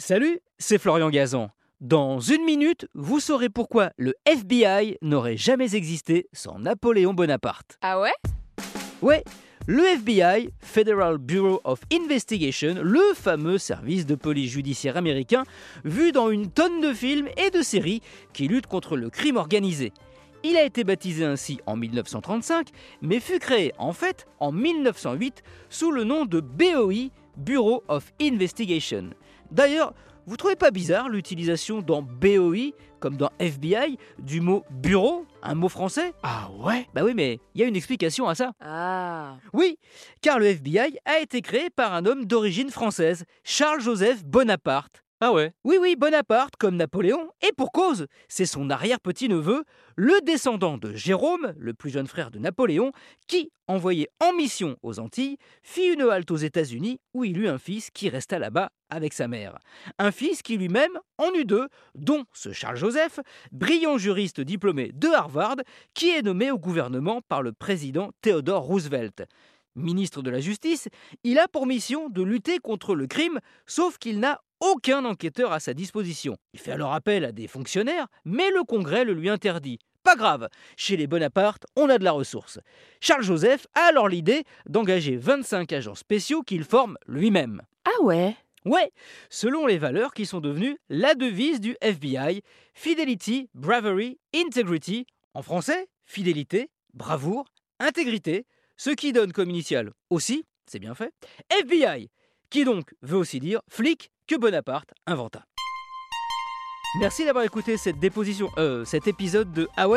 Salut, c'est Florian Gazan. Dans une minute, vous saurez pourquoi le FBI n'aurait jamais existé sans Napoléon Bonaparte. Ah ouais? Ouais, le FBI, Federal Bureau of Investigation, le fameux service de police judiciaire américain, vu dans une tonne de films et de séries qui luttent contre le crime organisé. Il a été baptisé ainsi en 1935, mais fut créé en fait en 1908 sous le nom de BOI, Bureau of Investigation. D'ailleurs, vous trouvez pas bizarre l'utilisation dans BOI, comme dans FBI, du mot bureau, un mot français? Ah ouais? Bah oui, mais il y a une explication à ça. Ah. Oui, car le FBI a été créé par un homme d'origine française, Charles-Joseph Bonaparte. Ah ouais Oui, oui, Bonaparte, comme Napoléon, et pour cause, c'est son arrière-petit-neveu, le descendant de Jérôme, le plus jeune frère de Napoléon, qui, envoyé en mission aux Antilles, fit une halte aux États-Unis où il eut un fils qui resta là-bas avec sa mère. Un fils qui lui-même en eut deux, dont ce Charles-Joseph, brillant juriste diplômé de Harvard, qui est nommé au gouvernement par le président Theodore Roosevelt. Ministre de la Justice, il a pour mission de lutter contre le crime, sauf qu'il n'a aucun enquêteur à sa disposition. Il fait alors appel à des fonctionnaires, mais le Congrès le lui interdit. Pas grave, chez les Bonaparte, on a de la ressource. Charles Joseph a alors l'idée d'engager 25 agents spéciaux qu'il forme lui-même. Ah ouais? Ouais, selon les valeurs qui sont devenues la devise du FBI, Fidelity, Bravery, Integrity, en français, fidélité, bravoure, intégrité, ce qui donne comme initiale aussi, c'est bien fait, FBI, qui donc veut aussi dire flic que Bonaparte inventa. Merci d'avoir écouté cette déposition, euh, cet épisode de Ah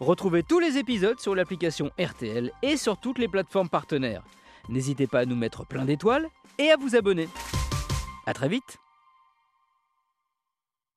Retrouvez tous les épisodes sur l'application RTL et sur toutes les plateformes partenaires. N'hésitez pas à nous mettre plein d'étoiles et à vous abonner. A très vite